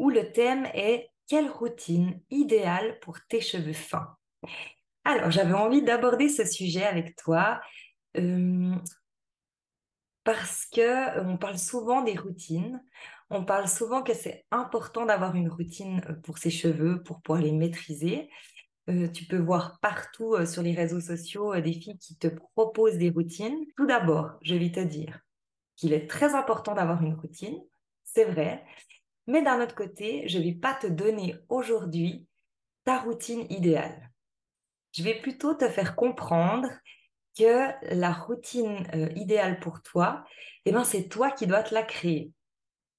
où le thème est quelle routine idéale pour tes cheveux fins? Alors, j'avais envie d'aborder ce sujet avec toi euh, parce que euh, on parle souvent des routines. On parle souvent que c'est important d'avoir une routine euh, pour ses cheveux, pour pouvoir les maîtriser. tu peux voir partout sur les réseaux sociaux des filles qui te proposent des routines. Tout d'abord, je vais te dire qu'il est très important d'avoir une routine, c'est vrai, mais d'un autre côté, je ne vais pas te donner aujourd'hui ta routine idéale. Je vais plutôt te faire comprendre que la routine euh, idéale pour toi, eh ben, c'est toi qui dois te la créer.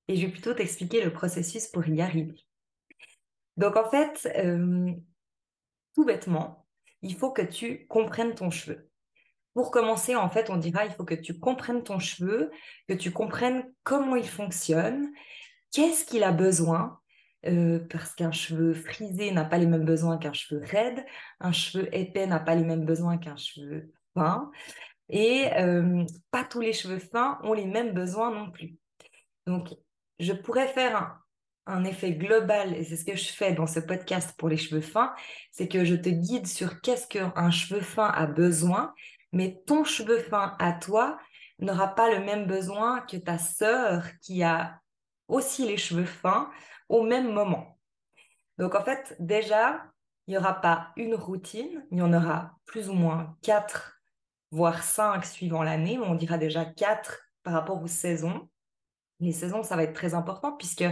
Et je vais plutôt t'expliquer le processus pour y arriver. Donc en fait, euh, tout bêtement, il faut que tu comprennes ton cheveu. Pour commencer, en fait, on dira il faut que tu comprennes ton cheveu, que tu comprennes comment il fonctionne qu'est-ce qu'il a besoin euh, parce qu'un cheveu frisé n'a pas les mêmes besoins qu'un cheveu raide, un cheveu épais n'a pas les mêmes besoins qu'un cheveu fin, et euh, pas tous les cheveux fins ont les mêmes besoins non plus. Donc, je pourrais faire un, effet global, et c'est ce que je fais dans ce podcast pour les cheveux fins, c'est que je te guide sur qu'est-ce qu'un cheveu fin a besoin, mais ton cheveu fin à toi n'aura pas le même besoin que ta sœur qui a aussi les cheveux fins au même moment. Donc en fait, déjà, il n'y aura pas une routine, il y en aura plus ou moins quatre, voire cinq suivant l'année, on dira déjà quatre par rapport aux saisons. Les saisons, ça va être très important puisque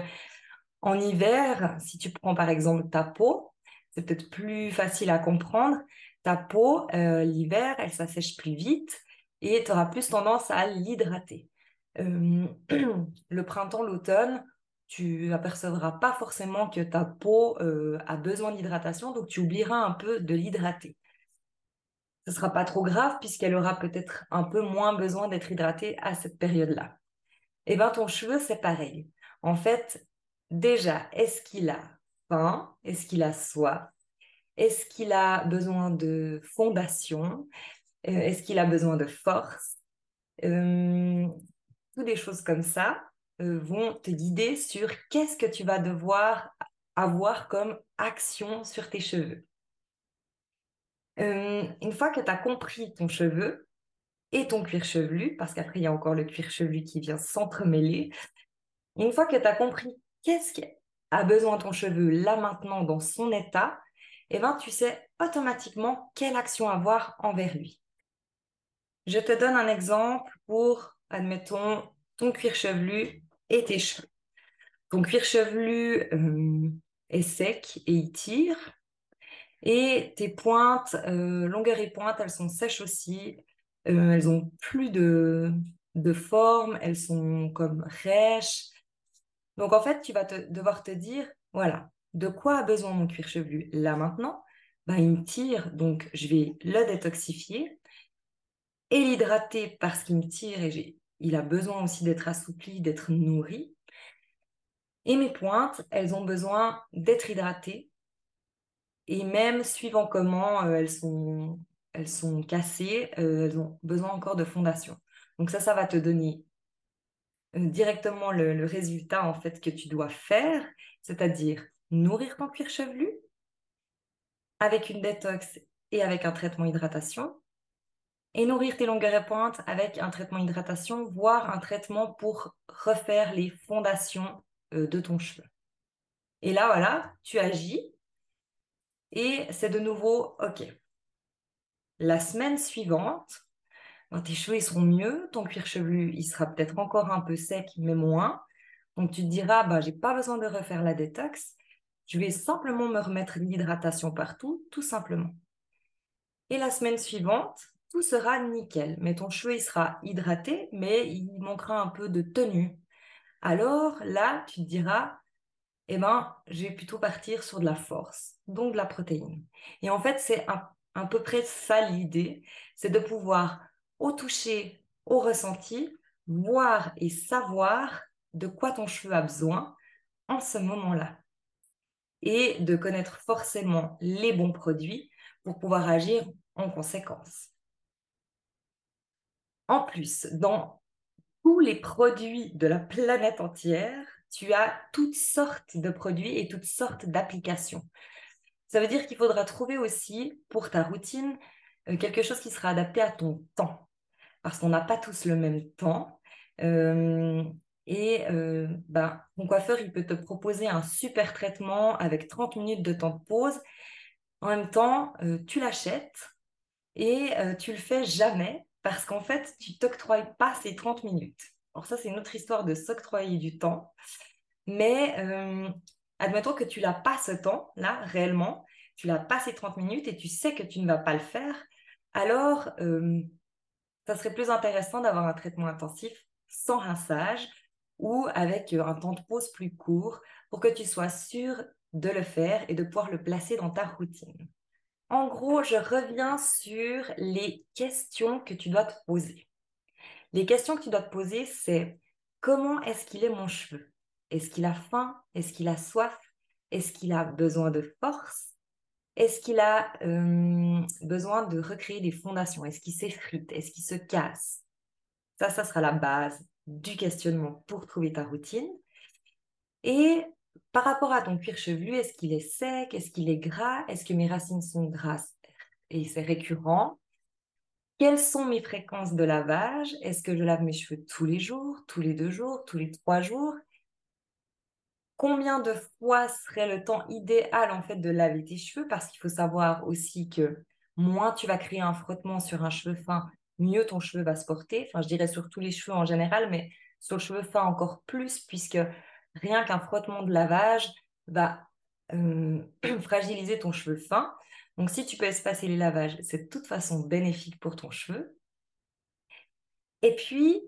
en hiver, si tu prends par exemple ta peau, c'est peut-être plus facile à comprendre. Ta peau, euh, l'hiver, elle s'assèche plus vite et tu auras plus tendance à l'hydrater. Le printemps, l'automne, tu apercevras pas forcément que ta peau a besoin d'hydratation, donc tu oublieras un peu de l'hydrater. Ce sera pas trop grave puisqu'elle aura peut-être un peu moins besoin d'être hydratée à cette période-là. Et eh bien ton cheveu, c'est pareil. En fait, déjà, est-ce qu'il a faim? Est-ce qu'il a soif? Est-ce qu'il a besoin de fondation? Est-ce qu'il a besoin de force? Des choses comme ça euh, vont te guider sur qu'est-ce que tu vas devoir avoir comme action sur tes cheveux. Euh, une fois que tu as compris ton cheveu et ton cuir chevelu, parce qu'après il y a encore le cuir chevelu qui vient s'entremêler, une fois que tu as compris qu'est-ce qui a besoin ton cheveu là maintenant dans son état, eh ben, tu sais automatiquement quelle action avoir envers lui. Je te donne un exemple pour admettons, ton cuir chevelu et tes cheveux. Ton cuir chevelu euh, est sec et il tire. Et tes pointes, euh, longueur et pointe, elles sont sèches aussi. Euh, elles ont plus de, forme, elles sont comme rêches. Donc en fait, tu vas devoir te dire, voilà, de quoi a besoin mon cuir chevelu? Là maintenant ben, Il me tire, donc je vais le détoxifier et l'hydrater parce qu'il me tire et il a besoin aussi d'être assoupli, d'être nourri. Et mes pointes, elles ont besoin d'être hydratées. Et même suivant comment euh, elles, sont, cassées, euh, elles ont besoin encore de fondation. Donc ça, ça va te donner euh, directement le, le, résultat en fait que tu dois faire, c'est-à-dire nourrir ton cuir chevelu avec une détox et avec un traitement hydratation, et nourrir tes longueurs et pointes avec un traitement hydratation, voire un traitement pour refaire les fondations euh, de ton cheveu. Et là, voilà, tu agis et c'est de nouveau OK. La semaine suivante, tes cheveux seront mieux, ton cuir chevelu il sera peut-être encore un peu sec, mais moins. Donc tu te diras, bah, j'ai pas besoin de refaire la détox, je vais simplement me remettre l'hydratation partout, tout simplement. Et la semaine suivante, tout sera nickel. Mais ton cheveu, il sera hydraté, mais il manquera un peu de tenue. Alors là, tu te diras, eh ben, je vais plutôt partir sur de la force, donc de la protéine. Et en fait, c'est à peu près ça l'idée, c'est de pouvoir au toucher, au ressenti, voir et savoir de quoi ton cheveu a besoin en ce moment-là. Et de connaître forcément les bons produits pour pouvoir agir en conséquence. En plus, dans tous les produits de la planète entière, tu as toutes sortes de produits et toutes sortes d'applications. Ça veut dire qu'il faudra trouver aussi pour ta routine euh, quelque chose qui sera adapté à ton temps. Parce qu'on n'a pas tous le même temps. Euh, et euh, ben, ton coiffeur, il peut te proposer un super traitement avec 30 minutes de temps de pause. En même temps, tu l'achètes et tu le fais jamais parce qu'en fait, tu t'octroies pas ces 30 minutes. Alors ça, c'est une autre histoire de s'octroyer du temps. Mais admettons que tu n'as pas ce temps, là, réellement, tu l'as pas ces 30 minutes et tu sais que tu ne vas pas le faire, alors ça serait plus intéressant d'avoir un traitement intensif sans rinçage ou avec un temps de pause plus court pour que tu sois sûr de le faire et de pouvoir le placer dans ta routine. En gros, je reviens sur les questions que tu dois te poser. Les questions que tu dois te poser, c'est comment est-ce qu'il est mon cheveu? Est-ce qu'il a faim? Est-ce qu'il a soif? Est-ce qu'il a besoin de force? Est-ce qu'il a euh, besoin de recréer des fondations? Est-ce qu'il s'effrite? Est-ce qu'il se casse? Ça, ça sera la base du questionnement pour trouver ta routine. Et par rapport à ton cuir chevelu, est-ce qu'il est sec? Est-ce qu'il est gras? Est-ce que mes racines sont grasses et c'est récurrent? Quelles sont mes fréquences de lavage? Est-ce que je lave mes cheveux tous les jours, tous les deux jours, tous les trois jours? Combien de fois serait le temps idéal en fait de laver tes cheveux? Parce qu'il faut savoir aussi que moins tu vas créer un frottement sur un cheveu fin, mieux ton cheveu va se porter. Enfin, je dirais sur tous les cheveux en général, mais sur le cheveu fin encore plus, puisque rien qu'un frottement de lavage va euh, fragiliser ton cheveu fin. Donc, si tu peux espacer les lavages, c'est de toute façon bénéfique pour ton cheveu. Et puis,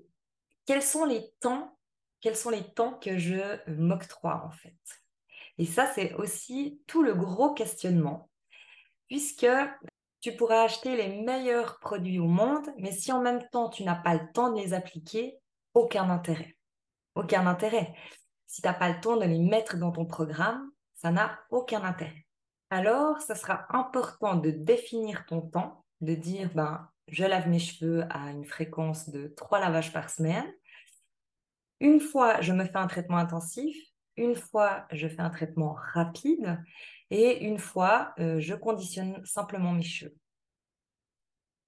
quels sont les temps Quels sont les temps que je m'octroie en fait? Et ça, c'est aussi tout le gros questionnement, puisque tu pourras acheter les meilleurs produits au monde, mais si en même temps tu n'as pas le temps de les appliquer, aucun intérêt. Aucun intérêt. Si tu n'as pas le temps de les mettre dans ton programme, ça n'a aucun intérêt. Alors, ça sera important de définir ton temps, de dire, ben, je lave mes cheveux à une fréquence de trois lavages par semaine. Une fois, je me fais un traitement intensif. Une fois, je fais un traitement rapide. Et une fois, euh, je conditionne simplement mes cheveux.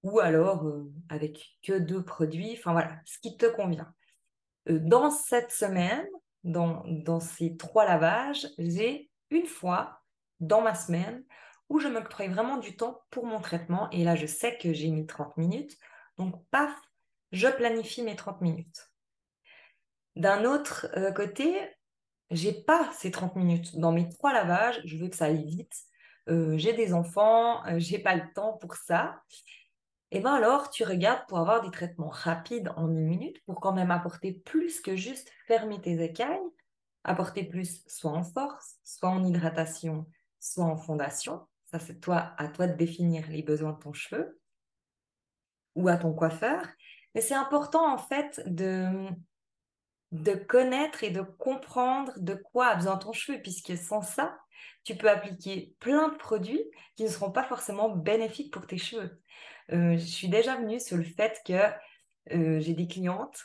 Ou alors, euh, avec que deux produits. Enfin voilà, ce qui te convient. Euh, dans cette semaine, dans, ces trois lavages, j'ai une fois dans ma semaine où je m'octroie vraiment du temps pour mon traitement. Et là, je sais que j'ai mis 30 minutes. Donc, paf, je planifie mes 30 minutes. D'un autre euh, côté, j'ai pas ces 30 minutes. Dans mes trois lavages, je veux que ça aille vite. Euh, j'ai des enfants, euh, j'ai pas le temps pour ça. Et bien alors, tu regardes pour avoir des traitements rapides en une minute pour quand même apporter plus que juste fermer tes écailles, apporter plus soit en force, soit en hydratation, soit en fondation. Ça, c'est toi, à toi de définir les besoins de ton cheveu ou à ton coiffeur. Mais c'est important en fait de, de connaître et de comprendre de quoi a besoin ton cheveu, puisque sans ça, tu peux appliquer plein de produits qui ne seront pas forcément bénéfiques pour tes cheveux. Euh, je suis déjà venue sur le fait que euh, j'ai des clientes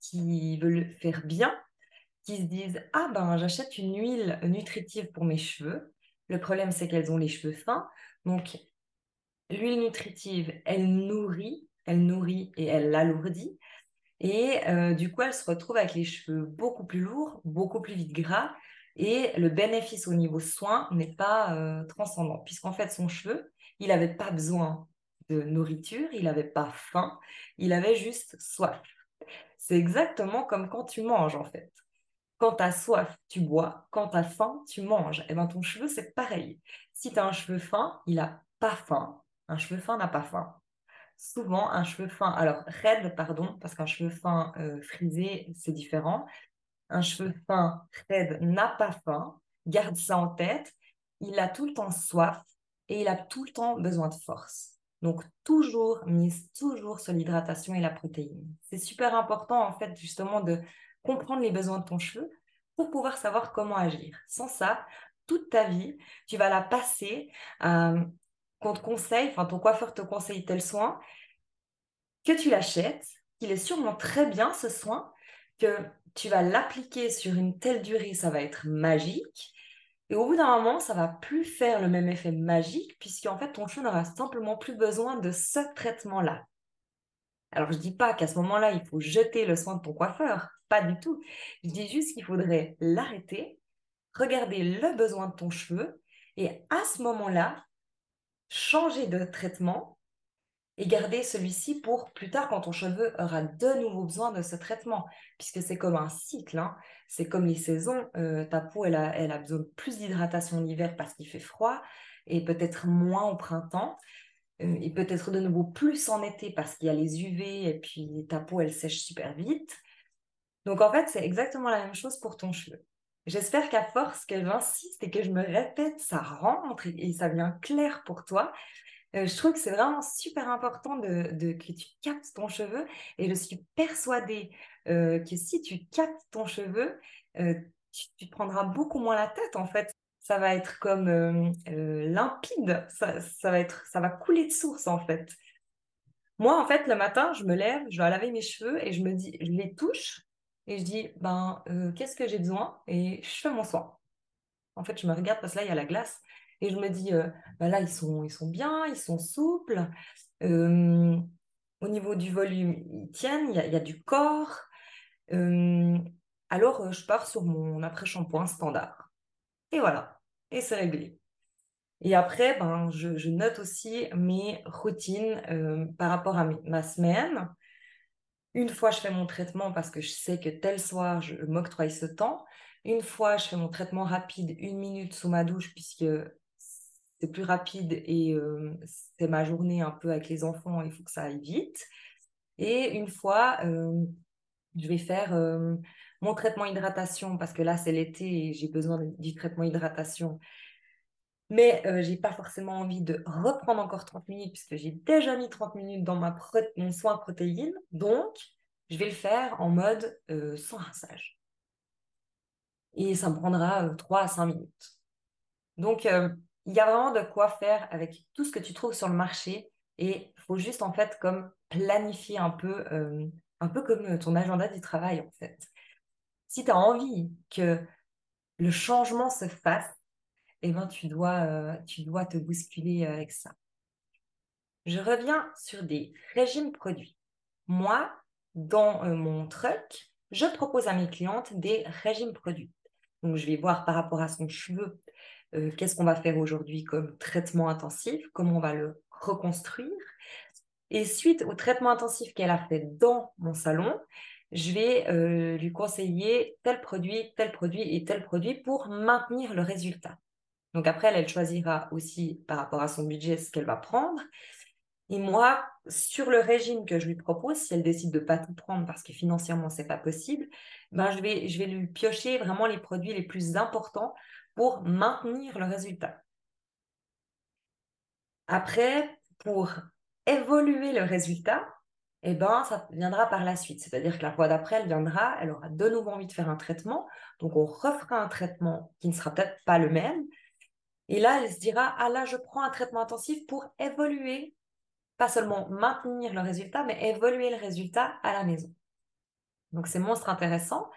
qui veulent faire bien, qui se disent Ah ben, j'achète une huile nutritive pour mes cheveux. Le problème, c'est qu'elles ont les cheveux fins. Donc, l'huile nutritive, elle nourrit, elle nourrit et elle l'alourdit. Et euh, du coup, elle se retrouve avec les cheveux beaucoup plus lourds, beaucoup plus vite gras, Et le bénéfice au niveau soin n'est pas transcendant, puisqu'en fait, son cheveu, il n'avait pas besoin de nourriture, il n'avait pas faim, il avait juste soif. C'est exactement comme quand tu manges, en fait. Quand tu as soif, tu bois. Quand tu as faim, tu manges. Et eh bien, ton cheveu, c'est pareil. Si tu as un cheveu fin, il n'a pas faim. Un cheveu fin n'a pas faim. Souvent, un cheveu fin, alors raide, pardon, parce qu'un cheveu fin euh, frisé, c'est différent. Un cheveu fin raide n'a pas faim. Garde ça en tête. Il a tout le temps soif et il a tout le temps besoin de force. Donc, toujours, mise toujours sur l'hydratation et la protéine. C'est super important, en fait, justement, de comprendre les besoins de ton cheveu pour pouvoir savoir comment agir. Sans ça, toute ta vie, tu vas la passer euh, qu'on te conseille, enfin ton coiffeur te conseille tel soin, que tu l'achètes, qu'il est sûrement très bien ce soin, que tu vas l'appliquer sur une telle durée, ça va être magique. Et au bout d'un moment, ça va plus faire le même effet magique, puisqu'en fait, ton cheveu n'aura simplement plus besoin de ce traitement-là. Alors, je ne dis pas qu'à ce moment-là, il faut jeter le soin de ton coiffeur. Pas du tout. Je dis juste qu'il faudrait l'arrêter, regarder le besoin de ton cheveu et à ce moment-là, changer de traitement et garder celui-ci pour plus tard quand ton cheveu aura de nouveau besoin de ce traitement, puisque c'est comme un cycle, hein. c'est comme les saisons, euh, ta peau elle a, elle a besoin de plus d'hydratation l'hiver parce qu'il fait froid et peut-être moins au printemps, euh, et peut-être de nouveau plus en été parce qu'il y a les UV et puis ta peau elle sèche super vite. Donc en fait, c'est exactement la même chose pour ton cheveu. J'espère qu'à force que j'insiste et que je me répète, ça rentre et, ça vient clair pour toi. Euh, je trouve que c'est vraiment super important de, que tu captes ton cheveu et je suis persuadée euh, que si tu captes ton cheveu, euh, tu, prendras beaucoup moins la tête en fait. Ça va être comme limpide, ça, va être, ça va couler de source en fait. Moi en fait le matin, je me lève, je dois laver mes cheveux et je me dis, je les touche et je dis, ben, qu'est-ce que j'ai besoin? Et je fais mon soin. En fait, je me regarde parce que là, il y a la glace. Et je me dis, euh, ben là, ils sont, ils sont bien, ils sont souples. Euh, au niveau du volume, ils tiennent, il y a, du corps. alors, je pars sur mon après-shampoing standard. Et voilà, et c'est réglé. Et après, ben, je, note aussi mes routines par rapport à ma semaine. Une fois, je fais mon traitement parce que je sais que tel soir, je m'octroie ce temps. Une fois, je fais mon traitement rapide, une minute sous ma douche, puisque c'est plus rapide et euh, c'est ma journée un peu avec les enfants, il faut que ça aille vite. Et une fois, euh, je vais faire euh, mon traitement hydratation, parce que là, c'est l'été et j'ai besoin du traitement hydratation. Mais je n'ai pas forcément envie de reprendre encore 30 minutes, puisque j'ai déjà mis 30 minutes dans ma mon soin protéine. Donc, je vais le faire en mode sans rinçage. Et ça me prendra 3 à 5 minutes. Donc, il y a vraiment de quoi faire avec tout ce que tu trouves sur le marché. Et il faut juste, en fait, comme planifier un peu, un peu comme ton agenda du travail, en fait. Si tu as envie que le changement se fasse, eh ben, tu, dois, euh, tu dois te bousculer euh, avec ça. Je reviens sur des régimes produits. Moi, dans euh, mon truc, je propose à mes clientes des régimes produits. Donc, je vais voir par rapport à son cheveu, qu'est-ce qu'on va faire aujourd'hui comme traitement intensif, comment on va le reconstruire. Et suite au traitement intensif qu'elle a fait dans mon salon, je vais lui conseiller tel produit, tel produit et tel produit pour maintenir le résultat. Donc après, elle, elle choisira aussi par rapport à son budget ce qu'elle va prendre. Et moi, sur le régime que je lui propose, si elle décide de ne pas tout prendre parce que financièrement, ce n'est pas possible, ben je, vais, je vais lui piocher vraiment les produits les plus importants pour maintenir le résultat. Après, pour évoluer le résultat, eh ben, ça viendra par la suite. C'est-à-dire que la fois d'après, elle viendra, elle aura de nouveau envie de faire un traitement. Donc, on refera un traitement qui ne sera peut-être pas le même, et là, elle se dira, ah là, je prends un traitement intensif pour évoluer, pas seulement maintenir le résultat, mais évoluer le résultat à la maison. Donc, c'est monstre intéressant.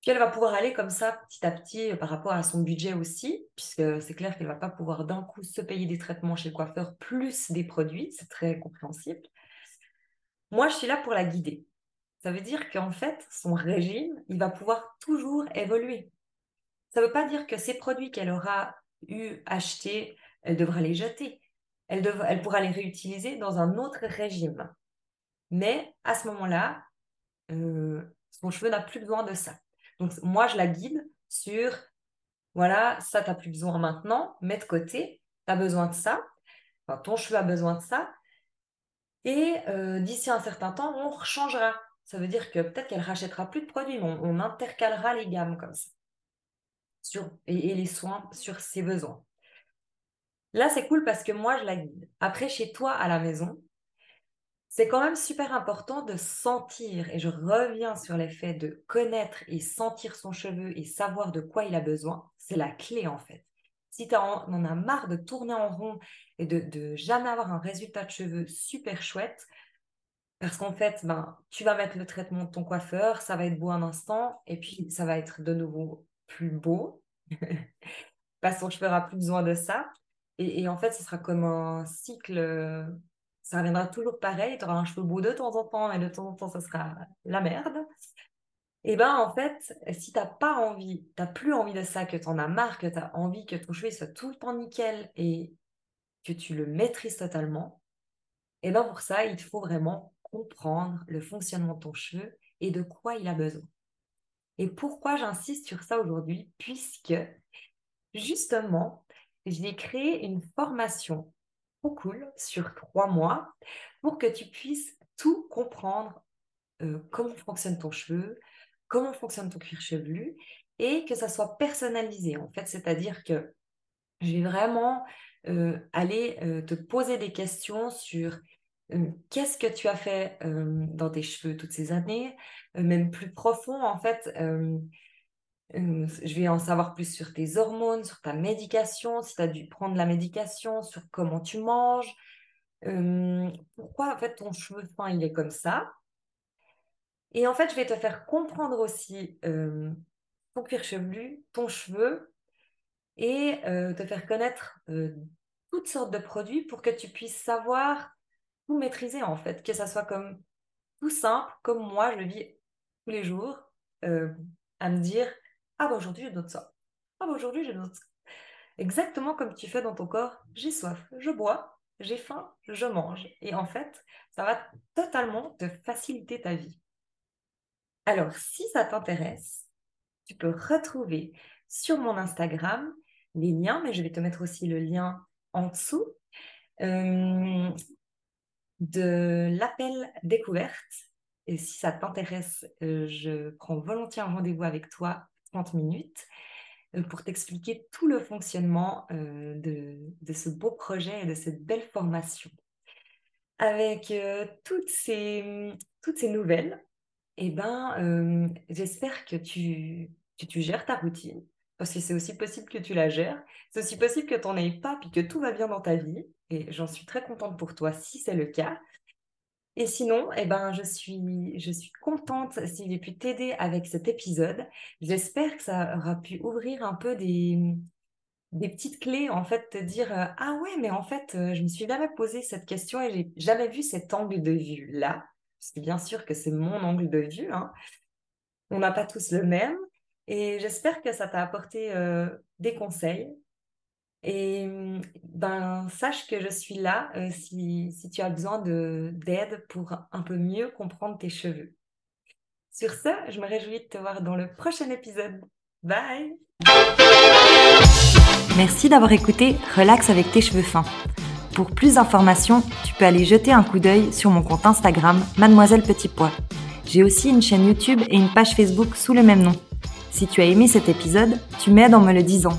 Puis elle va pouvoir aller comme ça petit à petit euh, par rapport à son budget aussi, puisque c'est clair qu'elle ne va pas pouvoir d'un coup se payer des traitements chez le coiffeur plus des produits, c'est très compréhensible. Moi, je suis là pour la guider. Ça veut dire qu'en fait, son régime, il va pouvoir toujours évoluer. Ça ne veut pas dire que ces produits qu'elle aura eu achetés, elle devra les jeter. Elle, elle pourra les réutiliser dans un autre régime. Mais à ce moment-là, euh, son cheveu n'a plus besoin de ça. Donc moi, je la guide sur, voilà, ça, tu plus besoin maintenant, mets de côté, tu as besoin de ça, ton cheveu a besoin de ça, et euh, d'ici un certain temps, on rechangera. Ça veut dire que peut-être qu'elle rachètera plus de produits, mais on, intercalera les gammes comme ça. Sur, et, les soins sur ses besoins. Là, c'est cool parce que moi, je la guide. Après, chez toi, à la maison, c'est quand même super important de sentir, et je reviens sur l'effet de connaître et sentir son cheveu et savoir de quoi il a besoin. C'est la clé, en fait. Si tu en, as marre de tourner en rond et de, jamais avoir un résultat de cheveux super chouette, parce qu'en fait, ben, tu vas mettre le traitement de ton coiffeur, ça va être beau un instant, et puis ça va être de nouveau plus beau, parce ton cheveu n'aura plus besoin de ça. Et, en fait, ce sera comme un cycle, ça reviendra toujours pareil, tu auras un cheveu beau de temps en temps, et de temps en temps, ça sera la merde. Et bien, en fait, si tu n'as pas envie, tu n'as plus envie de ça, que tu en as marre, que tu as envie que ton cheveu soit tout le temps nickel et que tu le maîtrises totalement, et bien pour ça, il faut vraiment comprendre le fonctionnement de ton cheveu et de quoi il a besoin. Et pourquoi j'insiste sur ça aujourd'hui? Puisque justement, j'ai créé une formation cool sur trois mois pour que tu puisses tout comprendre comment fonctionne ton cheveu, comment fonctionne ton cuir chevelu et que ça soit personnalisé en fait. C'est-à-dire que je vais vraiment aller te poser des questions sur qu'est-ce que tu as fait dans tes cheveux toutes ces années, même plus profond en fait. Je vais en savoir plus sur tes hormones, sur ta médication, si tu as dû prendre la médication, sur comment tu manges, pourquoi en fait ton cheveu fin il est comme ça, et en fait, je vais te faire comprendre aussi ton cuir chevelu, ton cheveu, et te faire connaître toutes sortes de produits pour que tu puisses savoir tout maîtriser en fait, que ça soit comme tout simple, comme moi je le vis tous les jours, à me dire ah bah aujourd'hui j'ai d'autres ça, ah bah aujourd'hui j'ai d'autres. Exactement comme tu fais dans ton corps, j'ai soif, je bois, j'ai faim, je mange. Et en fait, ça va totalement te faciliter ta vie. Alors, si ça t'intéresse, tu peux retrouver sur mon Instagram les liens, mais je vais te mettre aussi le lien en dessous euh, de l'appel découverte. Et si ça t'intéresse, euh, je prends volontiers un rendez-vous avec toi 30 minutes euh, pour t'expliquer tout le fonctionnement de, ce beau projet et de cette belle formation. Avec toutes, ces, toutes ces nouvelles, eh ben, euh, j'espère que tu, tu gères ta routine, parce que c'est aussi possible que tu la gères. C'est aussi possible que tu n'en aies pas, puis que tout va bien dans ta vie. Et j'en suis très contente pour toi si c'est le cas. Et sinon, eh ben, je, suis, je suis contente si j'ai pu t'aider avec cet épisode. J'espère que ça aura pu ouvrir un peu des, des petites clés, en fait, te dire euh, Ah ouais, mais en fait, euh, je me suis jamais posé cette question et j'ai jamais vu cet angle de vue-là c'est bien sûr que c'est mon angle de vue. Hein. On n'a pas tous le même. Et j'espère que ça t'a apporté euh, des conseils. Et ben, sache que je suis là euh, si, si, tu as besoin d'aide pour un peu mieux comprendre tes cheveux. Sur ce, je me réjouis de te voir dans le prochain épisode. Bye Merci d'avoir écouté Relax avec tes cheveux fins. Pour plus d'informations, tu peux aller jeter un coup d'œil sur mon compte Instagram Mademoiselle Petit Pois. J'ai aussi une chaîne YouTube et une page Facebook sous le même nom. Si tu as aimé cet épisode, tu m'aides en me le disant.